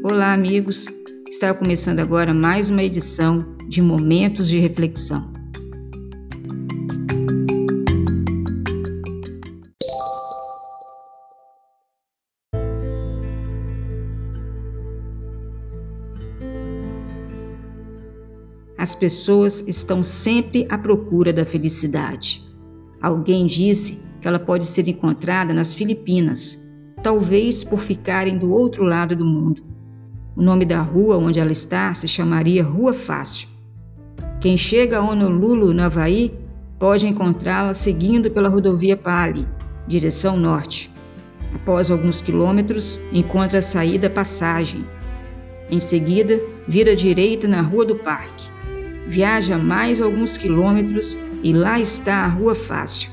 Olá, amigos. Está começando agora mais uma edição de Momentos de Reflexão. As pessoas estão sempre à procura da felicidade. Alguém disse que ela pode ser encontrada nas Filipinas, talvez por ficarem do outro lado do mundo. O nome da rua onde ela está se chamaria Rua Fácil. Quem chega a Honolulu, no Havaí, pode encontrá-la seguindo pela rodovia Pali, direção norte. Após alguns quilômetros, encontra a saída Passagem. Em seguida, vira direita na Rua do Parque. Viaja mais alguns quilômetros e lá está a Rua Fácil.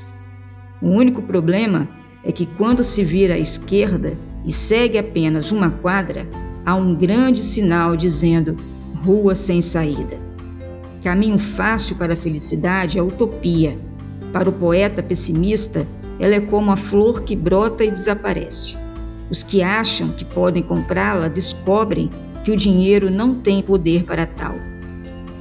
O único problema é que quando se vira à esquerda e segue apenas uma quadra, há um grande sinal dizendo Rua sem saída. Caminho fácil para a felicidade é utopia. Para o poeta pessimista, ela é como a flor que brota e desaparece. Os que acham que podem comprá-la descobrem que o dinheiro não tem poder para tal.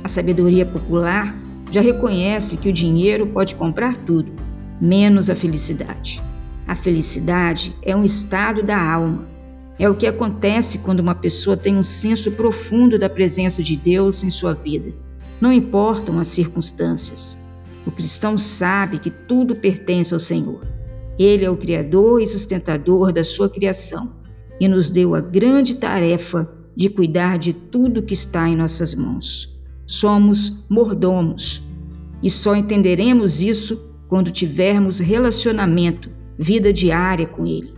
A sabedoria popular já reconhece que o dinheiro pode comprar tudo, menos a felicidade. A felicidade é um estado da alma. É o que acontece quando uma pessoa tem um senso profundo da presença de Deus em sua vida. Não importam as circunstâncias. O cristão sabe que tudo pertence ao Senhor. Ele é o Criador e sustentador da sua criação e nos deu a grande tarefa de cuidar de tudo que está em nossas mãos. Somos mordomos e só entenderemos isso quando tivermos relacionamento, vida diária com Ele.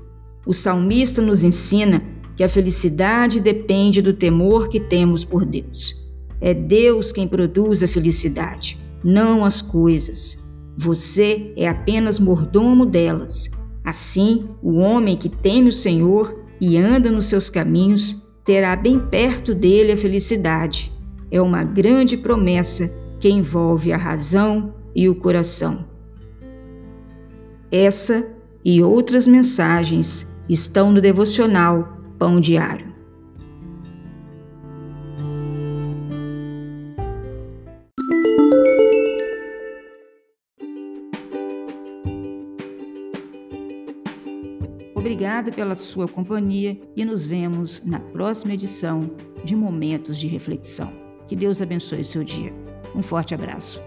O salmista nos ensina que a felicidade depende do temor que temos por Deus. É Deus quem produz a felicidade, não as coisas. Você é apenas mordomo delas. Assim, o homem que teme o Senhor e anda nos seus caminhos terá bem perto dele a felicidade. É uma grande promessa que envolve a razão e o coração. Essa e outras mensagens estão no devocional Pão Diário. Obrigado pela sua companhia e nos vemos na próxima edição de Momentos de Reflexão. Que Deus abençoe o seu dia. Um forte abraço.